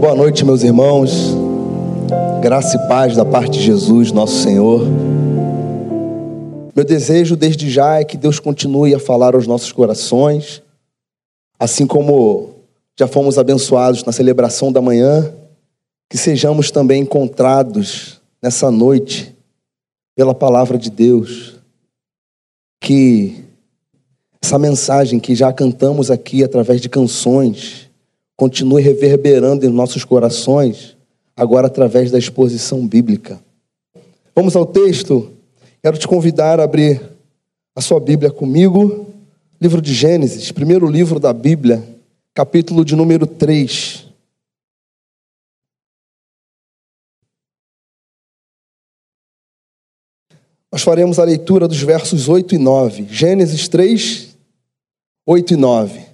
Boa noite, meus irmãos. Graça e paz da parte de Jesus, nosso Senhor. Meu desejo desde já é que Deus continue a falar aos nossos corações, assim como já fomos abençoados na celebração da manhã, que sejamos também encontrados nessa noite pela palavra de Deus, que essa mensagem que já cantamos aqui através de canções, continue reverberando em nossos corações, agora através da exposição bíblica. Vamos ao texto. Quero te convidar a abrir a sua Bíblia comigo, livro de Gênesis, primeiro livro da Bíblia, capítulo de número 3. Nós faremos a leitura dos versos 8 e 9. Gênesis 3, 8 e 9.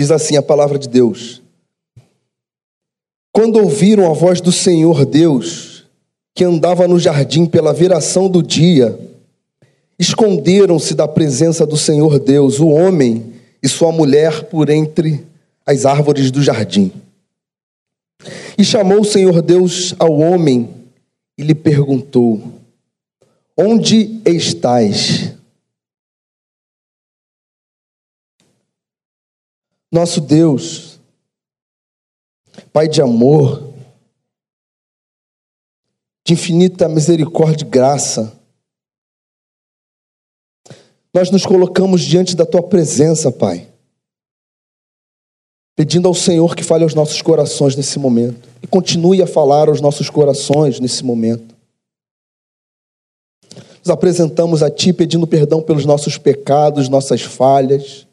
Diz assim a palavra de Deus: Quando ouviram a voz do Senhor Deus, que andava no jardim pela viração do dia, esconderam-se da presença do Senhor Deus, o homem e sua mulher, por entre as árvores do jardim. E chamou o Senhor Deus ao homem e lhe perguntou: Onde estás? Nosso Deus, Pai de amor, de infinita misericórdia e graça, nós nos colocamos diante da Tua presença, Pai, pedindo ao Senhor que fale aos nossos corações nesse momento e continue a falar aos nossos corações nesse momento. Nos apresentamos a Ti pedindo perdão pelos nossos pecados, nossas falhas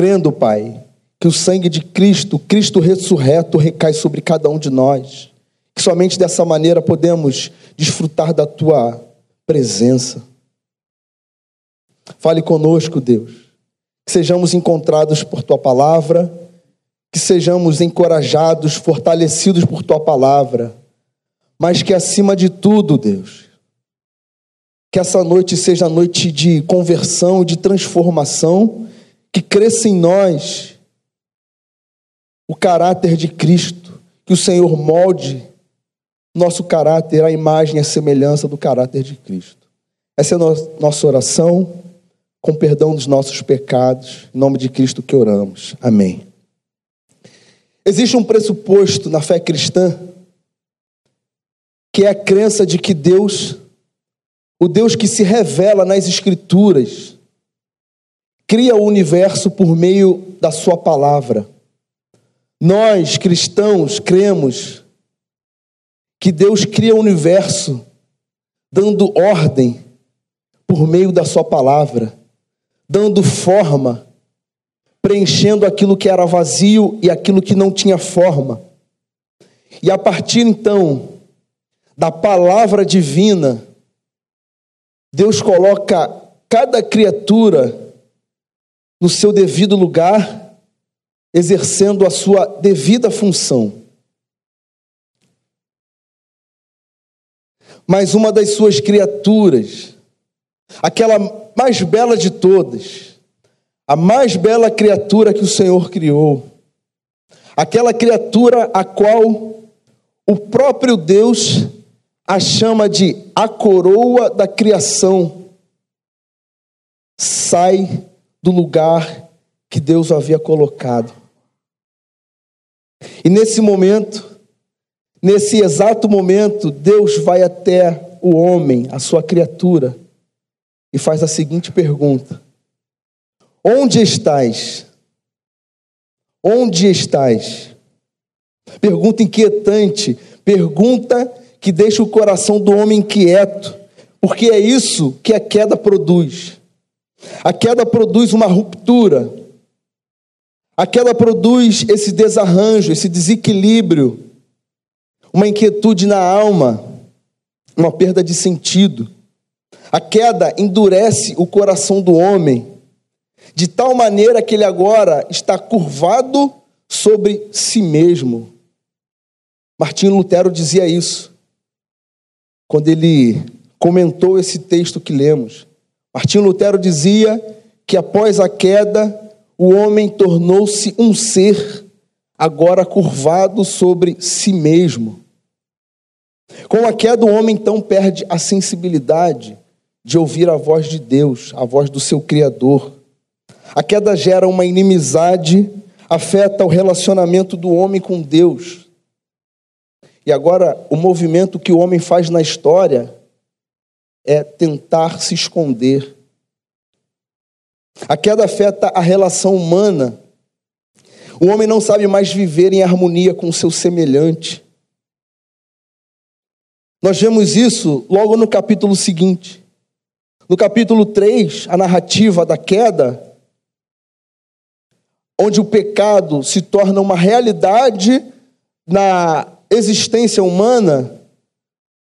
crendo, Pai, que o sangue de Cristo, Cristo ressurreto, recai sobre cada um de nós. Que somente dessa maneira podemos desfrutar da tua presença. Fale conosco, Deus. Que sejamos encontrados por tua palavra, que sejamos encorajados, fortalecidos por tua palavra, mas que acima de tudo, Deus, que essa noite seja noite de conversão, de transformação que cresça em nós o caráter de Cristo, que o Senhor molde nosso caráter à imagem e à semelhança do caráter de Cristo. Essa é a nossa oração, com perdão dos nossos pecados, em nome de Cristo que oramos. Amém. Existe um pressuposto na fé cristã, que é a crença de que Deus, o Deus que se revela nas Escrituras, cria o universo por meio da Sua palavra. Nós, cristãos, cremos que Deus cria o universo dando ordem por meio da Sua palavra, dando forma, preenchendo aquilo que era vazio e aquilo que não tinha forma. E a partir então da palavra divina, Deus coloca cada criatura no seu devido lugar, exercendo a sua devida função. Mas uma das suas criaturas, aquela mais bela de todas, a mais bela criatura que o Senhor criou, aquela criatura a qual o próprio Deus a chama de a coroa da criação, sai do lugar que Deus havia colocado. E nesse momento, nesse exato momento, Deus vai até o homem, a sua criatura, e faz a seguinte pergunta: Onde estás? Onde estás? Pergunta inquietante, pergunta que deixa o coração do homem quieto, porque é isso que a queda produz. A queda produz uma ruptura. A queda produz esse desarranjo, esse desequilíbrio, uma inquietude na alma, uma perda de sentido. A queda endurece o coração do homem, de tal maneira que ele agora está curvado sobre si mesmo. Martinho Lutero dizia isso. quando ele comentou esse texto que lemos. Martinho Lutero dizia que após a queda, o homem tornou-se um ser agora curvado sobre si mesmo. Com a queda, o homem então perde a sensibilidade de ouvir a voz de Deus, a voz do seu Criador. A queda gera uma inimizade, afeta o relacionamento do homem com Deus. E agora, o movimento que o homem faz na história é tentar se esconder. A queda afeta a relação humana. O homem não sabe mais viver em harmonia com o seu semelhante. Nós vemos isso logo no capítulo seguinte. No capítulo 3, a narrativa da queda, onde o pecado se torna uma realidade na existência humana.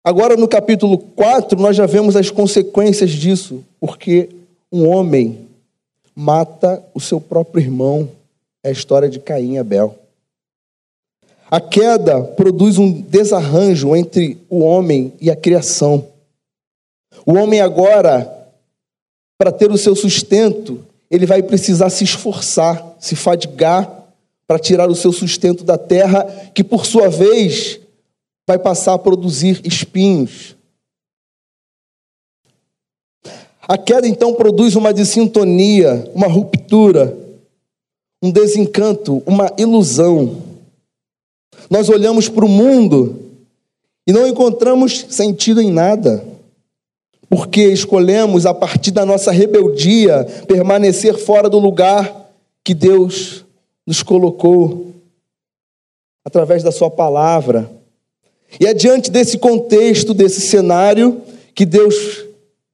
Agora, no capítulo 4, nós já vemos as consequências disso, porque um homem mata o seu próprio irmão. É a história de Caim e Abel. A queda produz um desarranjo entre o homem e a criação. O homem agora, para ter o seu sustento, ele vai precisar se esforçar, se fadigar para tirar o seu sustento da terra, que por sua vez vai passar a produzir espinhos. A queda então produz uma dissintonia, uma ruptura, um desencanto, uma ilusão. Nós olhamos para o mundo e não encontramos sentido em nada, porque escolhemos, a partir da nossa rebeldia, permanecer fora do lugar que Deus nos colocou, através da Sua palavra. E é diante desse contexto, desse cenário, que Deus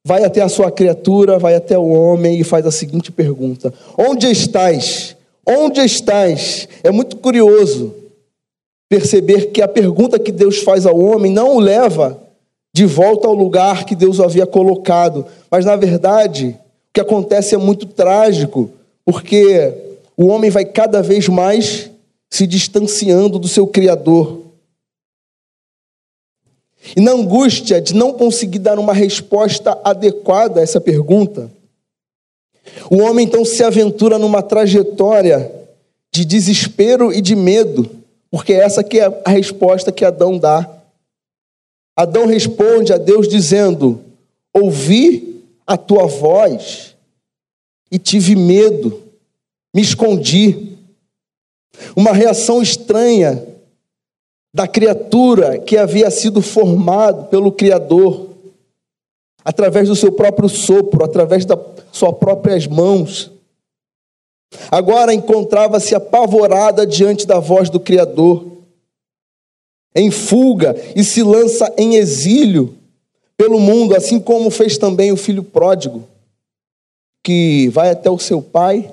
vai até a sua criatura, vai até o homem e faz a seguinte pergunta: Onde estás? Onde estás? É muito curioso perceber que a pergunta que Deus faz ao homem não o leva de volta ao lugar que Deus o havia colocado, mas na verdade o que acontece é muito trágico, porque o homem vai cada vez mais se distanciando do seu Criador. E na angústia de não conseguir dar uma resposta adequada a essa pergunta, o homem então se aventura numa trajetória de desespero e de medo porque essa que é a resposta que Adão dá. Adão responde a Deus dizendo: Ouvi a tua voz e tive medo, me escondi. Uma reação estranha da criatura que havia sido formado pelo Criador, através do seu próprio sopro, através das suas próprias mãos. Agora encontrava-se apavorada diante da voz do Criador, em fuga e se lança em exílio pelo mundo, assim como fez também o filho pródigo, que vai até o seu pai,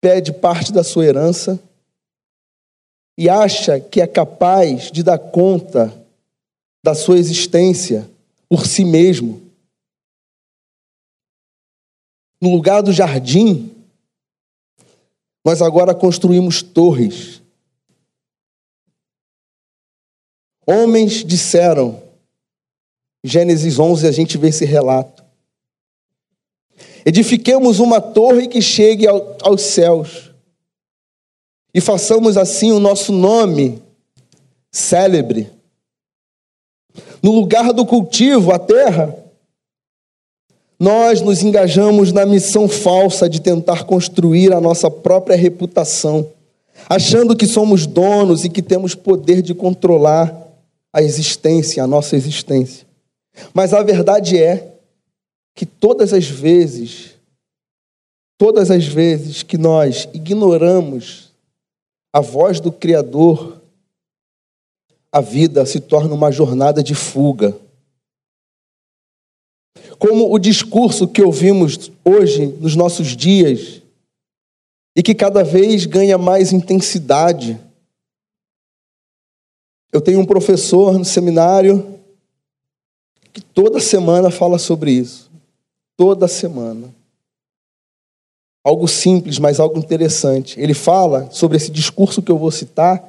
pede parte da sua herança e acha que é capaz de dar conta da sua existência por si mesmo. No lugar do jardim, nós agora construímos torres. Homens disseram, Gênesis 11 a gente vê esse relato. Edifiquemos uma torre que chegue aos céus e façamos assim o nosso nome célebre. No lugar do cultivo, a terra, nós nos engajamos na missão falsa de tentar construir a nossa própria reputação, achando que somos donos e que temos poder de controlar a existência, a nossa existência. Mas a verdade é que todas as vezes, todas as vezes que nós ignoramos a voz do Criador, a vida se torna uma jornada de fuga como o discurso que ouvimos hoje nos nossos dias e que cada vez ganha mais intensidade. Eu tenho um professor no seminário que toda semana fala sobre isso. Toda semana. Algo simples, mas algo interessante. Ele fala sobre esse discurso que eu vou citar,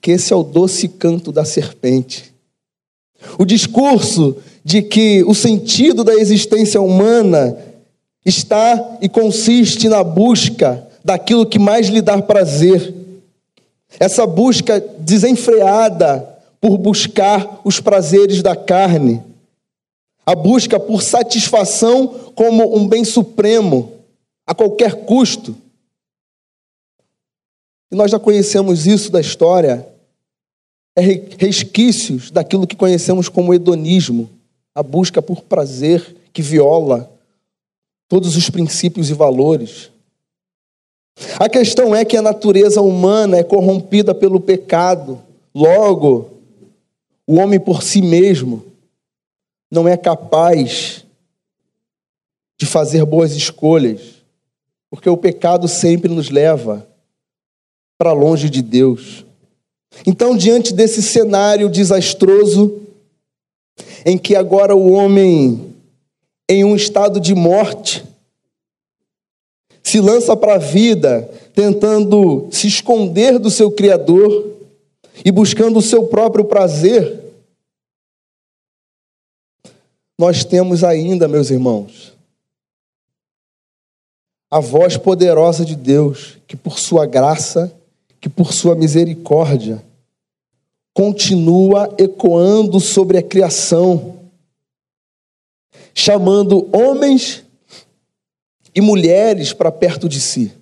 que esse é o doce canto da serpente. O discurso de que o sentido da existência humana está e consiste na busca daquilo que mais lhe dá prazer. Essa busca desenfreada por buscar os prazeres da carne, a busca por satisfação como um bem supremo, a qualquer custo. E nós já conhecemos isso da história, é resquícios daquilo que conhecemos como hedonismo, a busca por prazer que viola todos os princípios e valores. A questão é que a natureza humana é corrompida pelo pecado, logo, o homem por si mesmo não é capaz de fazer boas escolhas, porque o pecado sempre nos leva para longe de Deus. Então, diante desse cenário desastroso, em que agora o homem, em um estado de morte, se lança para a vida tentando se esconder do seu Criador e buscando o seu próprio prazer, nós temos ainda, meus irmãos, a voz poderosa de Deus, que por sua graça que por sua misericórdia continua ecoando sobre a criação, chamando homens e mulheres para perto de si,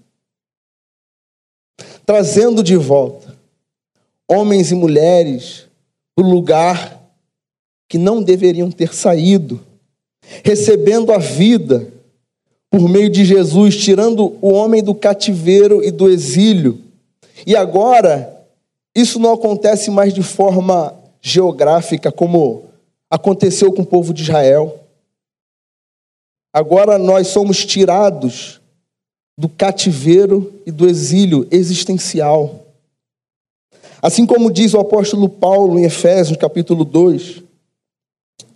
trazendo de volta homens e mulheres para o lugar que não deveriam ter saído, recebendo a vida por meio de Jesus, tirando o homem do cativeiro e do exílio e agora, isso não acontece mais de forma geográfica, como aconteceu com o povo de Israel. Agora nós somos tirados do cativeiro e do exílio existencial. Assim como diz o apóstolo Paulo em Efésios, capítulo 2,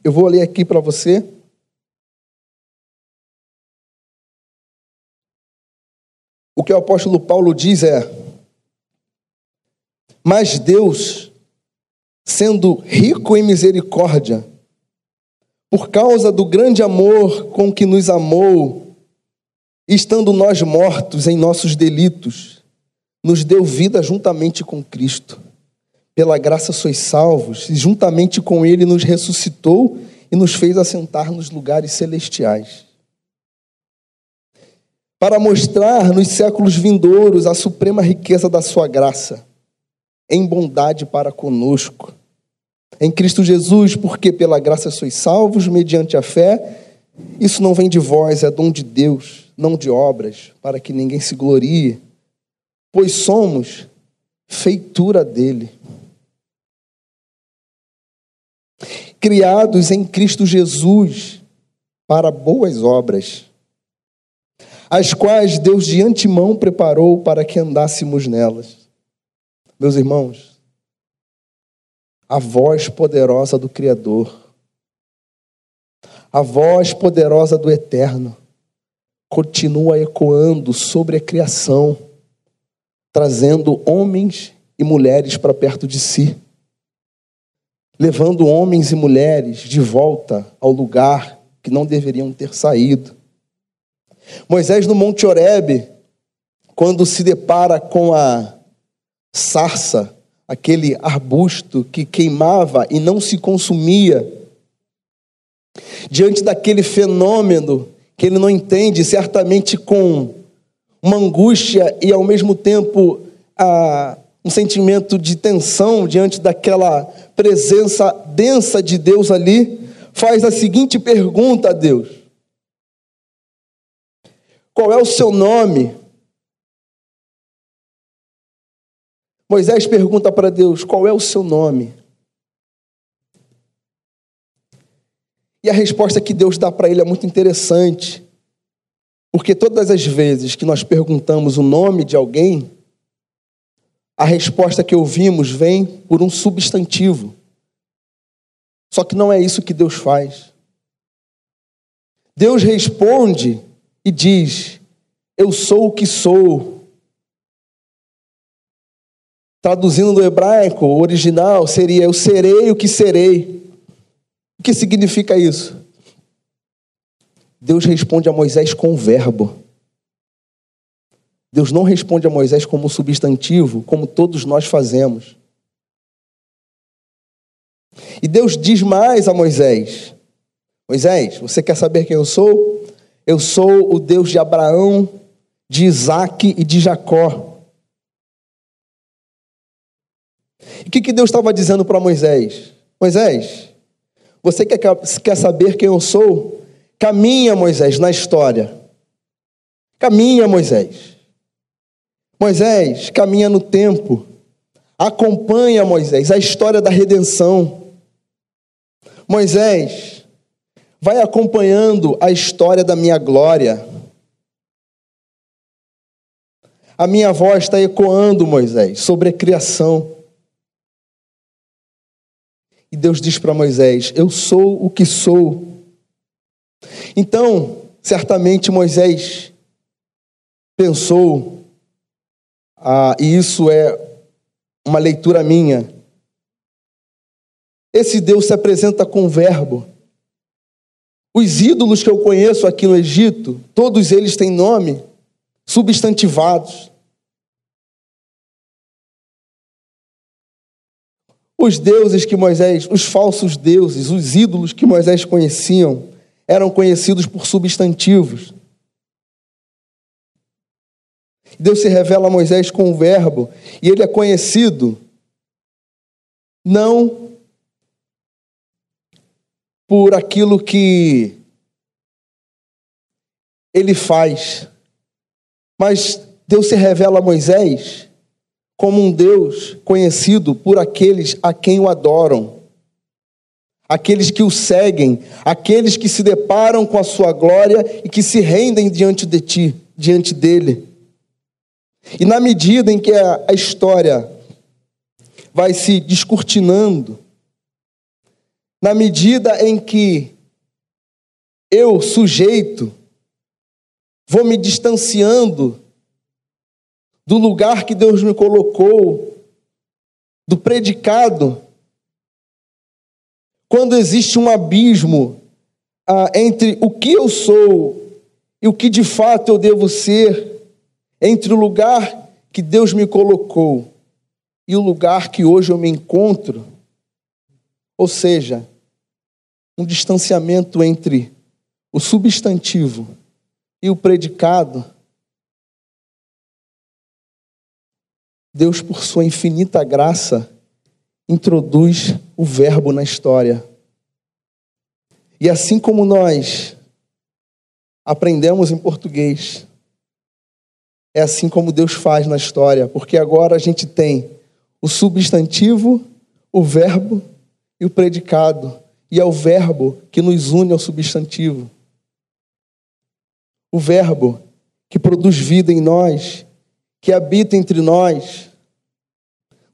eu vou ler aqui para você. O que o apóstolo Paulo diz é: mas Deus, sendo rico em misericórdia, por causa do grande amor com que nos amou, estando nós mortos em nossos delitos, nos deu vida juntamente com Cristo. Pela graça sois salvos, e juntamente com Ele nos ressuscitou e nos fez assentar nos lugares celestiais. Para mostrar nos séculos vindouros a suprema riqueza da Sua graça em bondade para conosco. Em Cristo Jesus, porque pela graça sois salvos mediante a fé, isso não vem de vós, é dom de Deus, não de obras, para que ninguém se glorie, pois somos feitura dele. Criados em Cristo Jesus para boas obras, as quais Deus de antemão preparou para que andássemos nelas. Meus irmãos, a voz poderosa do Criador, a voz poderosa do Eterno, continua ecoando sobre a criação, trazendo homens e mulheres para perto de si, levando homens e mulheres de volta ao lugar que não deveriam ter saído. Moisés no Monte Horebe, quando se depara com a sarça, aquele arbusto que queimava e não se consumia. Diante daquele fenômeno que ele não entende, certamente com uma angústia e ao mesmo tempo a, um sentimento de tensão diante daquela presença densa de Deus ali, faz a seguinte pergunta a Deus: Qual é o seu nome? Moisés pergunta para Deus: qual é o seu nome? E a resposta que Deus dá para ele é muito interessante, porque todas as vezes que nós perguntamos o nome de alguém, a resposta que ouvimos vem por um substantivo. Só que não é isso que Deus faz. Deus responde e diz: Eu sou o que sou. Traduzindo do hebraico, o original seria: Eu serei o que serei. O que significa isso? Deus responde a Moisés com o verbo. Deus não responde a Moisés como substantivo, como todos nós fazemos. E Deus diz mais a Moisés: Moisés, você quer saber quem eu sou? Eu sou o Deus de Abraão, de Isaac e de Jacó. E o que, que Deus estava dizendo para Moisés? Moisés, você quer, quer saber quem eu sou? Caminha, Moisés, na história. Caminha, Moisés. Moisés, caminha no tempo. Acompanha, Moisés, a história da redenção. Moisés, vai acompanhando a história da minha glória. A minha voz está ecoando, Moisés, sobre a criação. E Deus diz para Moisés: Eu sou o que sou. Então, certamente Moisés pensou, ah, e isso é uma leitura minha. Esse Deus se apresenta com verbo. Os ídolos que eu conheço aqui no Egito, todos eles têm nome, substantivados. Os deuses que Moisés, os falsos deuses, os ídolos que Moisés conheciam, eram conhecidos por substantivos. Deus se revela a Moisés com o verbo, e ele é conhecido não por aquilo que ele faz, mas Deus se revela a Moisés como um Deus conhecido por aqueles a quem o adoram, aqueles que o seguem, aqueles que se deparam com a sua glória e que se rendem diante de ti, diante dele. E na medida em que a história vai se descortinando, na medida em que eu, sujeito, vou me distanciando do lugar que Deus me colocou, do predicado. Quando existe um abismo ah, entre o que eu sou e o que de fato eu devo ser, entre o lugar que Deus me colocou e o lugar que hoje eu me encontro, ou seja, um distanciamento entre o substantivo e o predicado, Deus, por sua infinita graça, introduz o Verbo na história. E assim como nós aprendemos em português, é assim como Deus faz na história, porque agora a gente tem o substantivo, o verbo e o predicado, e é o verbo que nos une ao substantivo. O verbo que produz vida em nós que habita entre nós,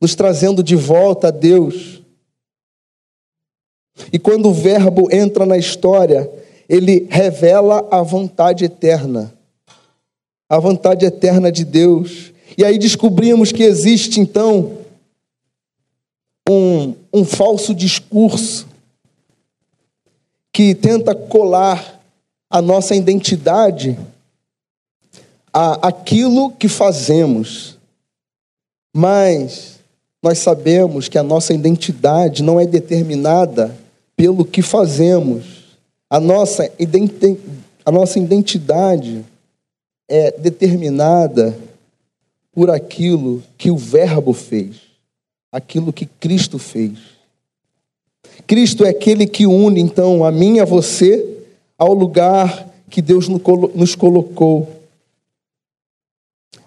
nos trazendo de volta a Deus. E quando o Verbo entra na história, ele revela a vontade eterna, a vontade eterna de Deus. E aí descobrimos que existe então um, um falso discurso que tenta colar a nossa identidade a aquilo que fazemos, mas nós sabemos que a nossa identidade não é determinada pelo que fazemos. A nossa, a nossa identidade é determinada por aquilo que o Verbo fez, aquilo que Cristo fez. Cristo é aquele que une, então, a mim e a você ao lugar que Deus nos colocou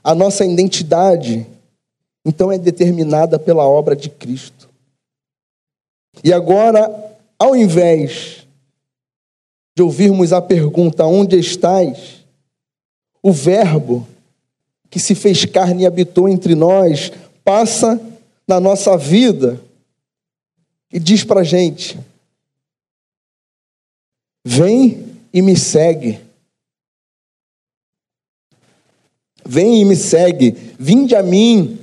a nossa identidade, então, é determinada pela obra de Cristo. E agora, ao invés de ouvirmos a pergunta: onde estás? O Verbo que se fez carne e habitou entre nós passa na nossa vida e diz para a gente: vem e me segue. Vem e me segue, vinde a mim,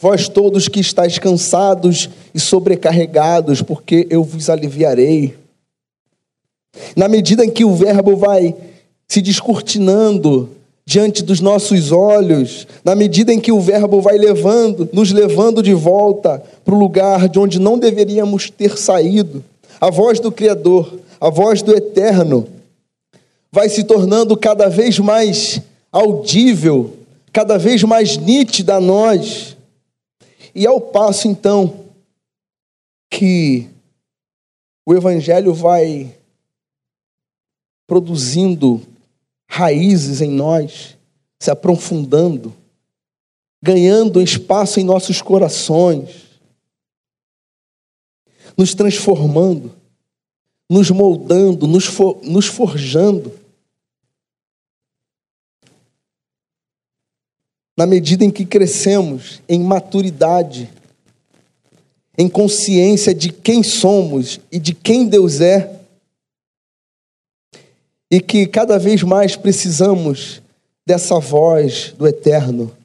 vós todos que estáis cansados e sobrecarregados, porque eu vos aliviarei. Na medida em que o Verbo vai se descortinando diante dos nossos olhos, na medida em que o Verbo vai levando, nos levando de volta para o lugar de onde não deveríamos ter saído, a voz do Criador, a voz do Eterno, vai se tornando cada vez mais audível, cada vez mais nítida a nós. E ao passo, então, que o Evangelho vai produzindo raízes em nós, se aprofundando, ganhando espaço em nossos corações, nos transformando, nos moldando, nos, for, nos forjando. Na medida em que crescemos em maturidade, em consciência de quem somos e de quem Deus é, e que cada vez mais precisamos dessa voz do Eterno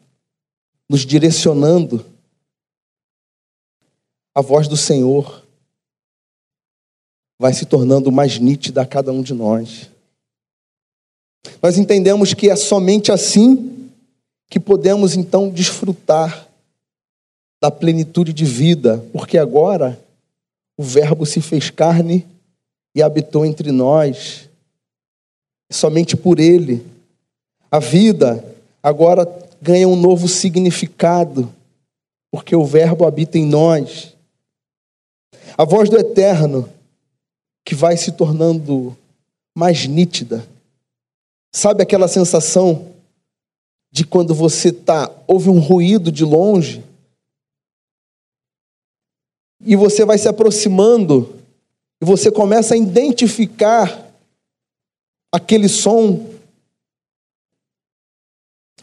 nos direcionando, a voz do Senhor vai se tornando mais nítida a cada um de nós. Nós entendemos que é somente assim que podemos então desfrutar da plenitude de vida, porque agora o Verbo se fez carne e habitou entre nós somente por Ele. A vida agora ganha um novo significado, porque o Verbo habita em nós. A voz do Eterno, que vai se tornando mais nítida. Sabe aquela sensação de quando você tá ouve um ruído de longe e você vai se aproximando e você começa a identificar aquele som.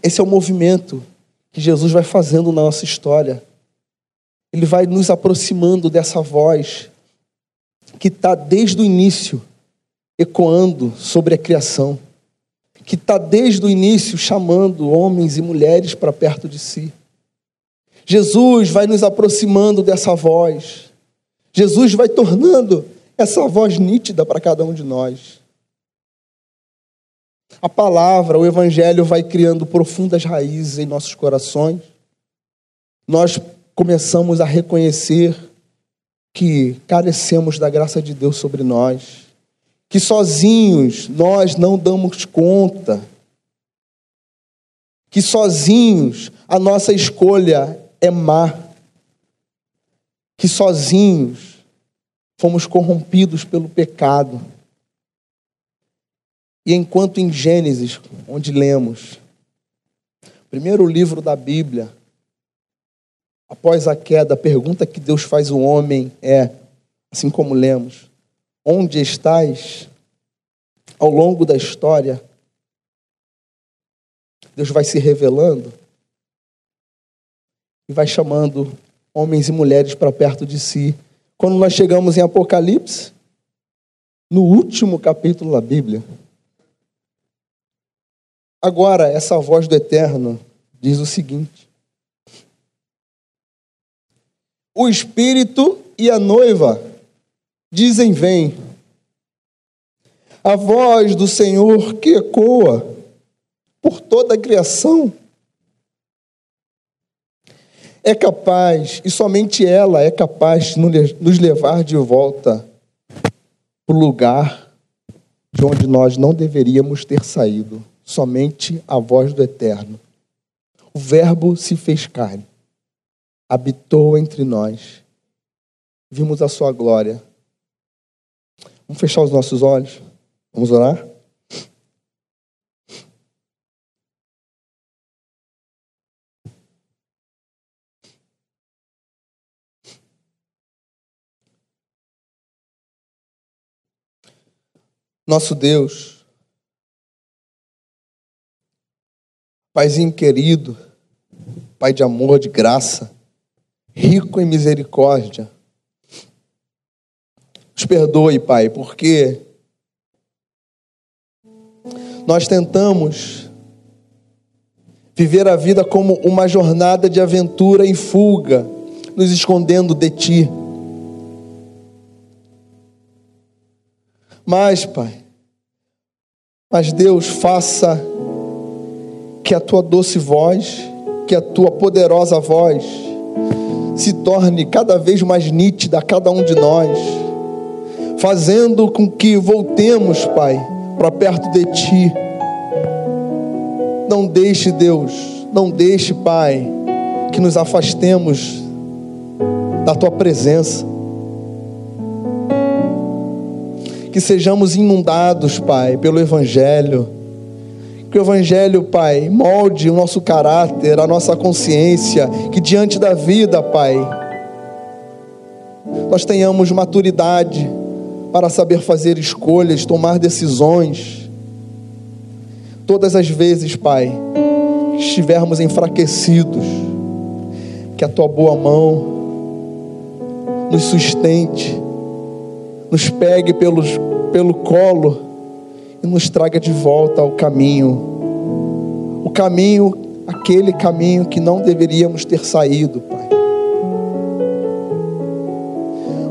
Esse é o movimento que Jesus vai fazendo na nossa história. Ele vai nos aproximando dessa voz que está desde o início ecoando sobre a criação, que está desde o início chamando homens e mulheres para perto de si. Jesus vai nos aproximando dessa voz. Jesus vai tornando essa voz nítida para cada um de nós. A palavra, o Evangelho vai criando profundas raízes em nossos corações. Nós começamos a reconhecer que carecemos da graça de Deus sobre nós, que sozinhos nós não damos conta, que sozinhos a nossa escolha é má, que sozinhos fomos corrompidos pelo pecado e enquanto em Gênesis, onde lemos, primeiro livro da Bíblia, após a queda, a pergunta que Deus faz ao homem é, assim como lemos, onde estás? Ao longo da história, Deus vai se revelando e vai chamando homens e mulheres para perto de si. Quando nós chegamos em Apocalipse, no último capítulo da Bíblia, Agora, essa voz do Eterno diz o seguinte: O Espírito e a noiva dizem: Vem. A voz do Senhor que ecoa por toda a criação é capaz, e somente ela é capaz de nos levar de volta para o lugar de onde nós não deveríamos ter saído somente a voz do Eterno. O Verbo se fez carne, habitou entre nós, vimos a sua glória. Vamos fechar os nossos olhos? Vamos orar? Nosso Deus, Paizinho querido, Pai de amor, de graça, rico em misericórdia, nos perdoe, Pai, porque nós tentamos viver a vida como uma jornada de aventura e fuga, nos escondendo de Ti. Mas, Pai, mas Deus, faça que a tua doce voz, que a tua poderosa voz se torne cada vez mais nítida a cada um de nós, fazendo com que voltemos, Pai, para perto de Ti. Não deixe, Deus, não deixe, Pai, que nos afastemos da Tua presença. Que sejamos inundados, Pai, pelo Evangelho que o Evangelho, Pai, molde o nosso caráter, a nossa consciência, que diante da vida, Pai, nós tenhamos maturidade para saber fazer escolhas, tomar decisões. Todas as vezes, Pai, que estivermos enfraquecidos, que a tua boa mão nos sustente, nos pegue pelos, pelo colo e nos traga de volta ao caminho. O caminho, aquele caminho que não deveríamos ter saído, Pai.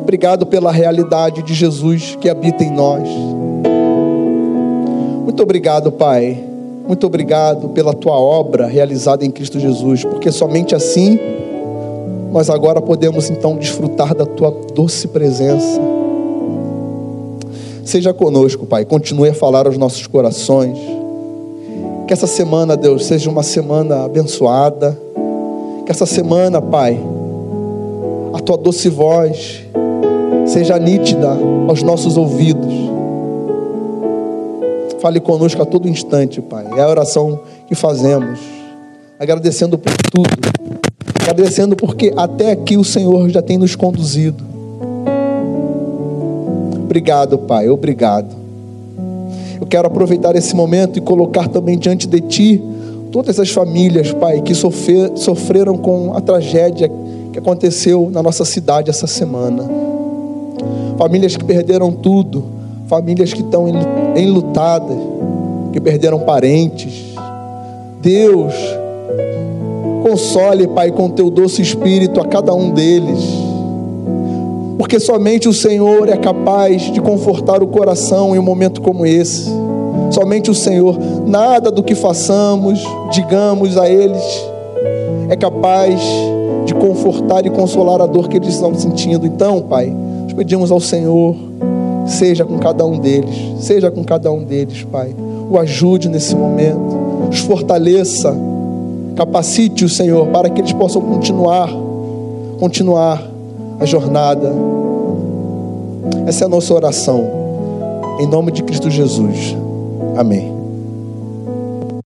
Obrigado pela realidade de Jesus que habita em nós. Muito obrigado, Pai. Muito obrigado pela tua obra realizada em Cristo Jesus, porque somente assim nós agora podemos então desfrutar da tua doce presença Seja conosco, Pai. Continue a falar aos nossos corações. Que essa semana, Deus, seja uma semana abençoada. Que essa semana, Pai, a tua doce voz seja nítida aos nossos ouvidos. Fale conosco a todo instante, Pai. É a oração que fazemos, agradecendo por tudo, agradecendo porque até aqui o Senhor já tem nos conduzido. Obrigado, Pai, obrigado. Eu quero aproveitar esse momento e colocar também diante de Ti todas as famílias, Pai, que sofrer, sofreram com a tragédia que aconteceu na nossa cidade essa semana. Famílias que perderam tudo, famílias que estão enlutadas, que perderam parentes. Deus, console, Pai, com teu doce espírito a cada um deles porque somente o Senhor é capaz de confortar o coração em um momento como esse. Somente o Senhor, nada do que façamos, digamos a eles, é capaz de confortar e consolar a dor que eles estão sentindo. Então, Pai, nós pedimos ao Senhor, seja com cada um deles, seja com cada um deles, Pai. O ajude nesse momento, os fortaleça, capacite o Senhor para que eles possam continuar, continuar a jornada. Essa é a nossa oração. Em nome de Cristo Jesus. Amém.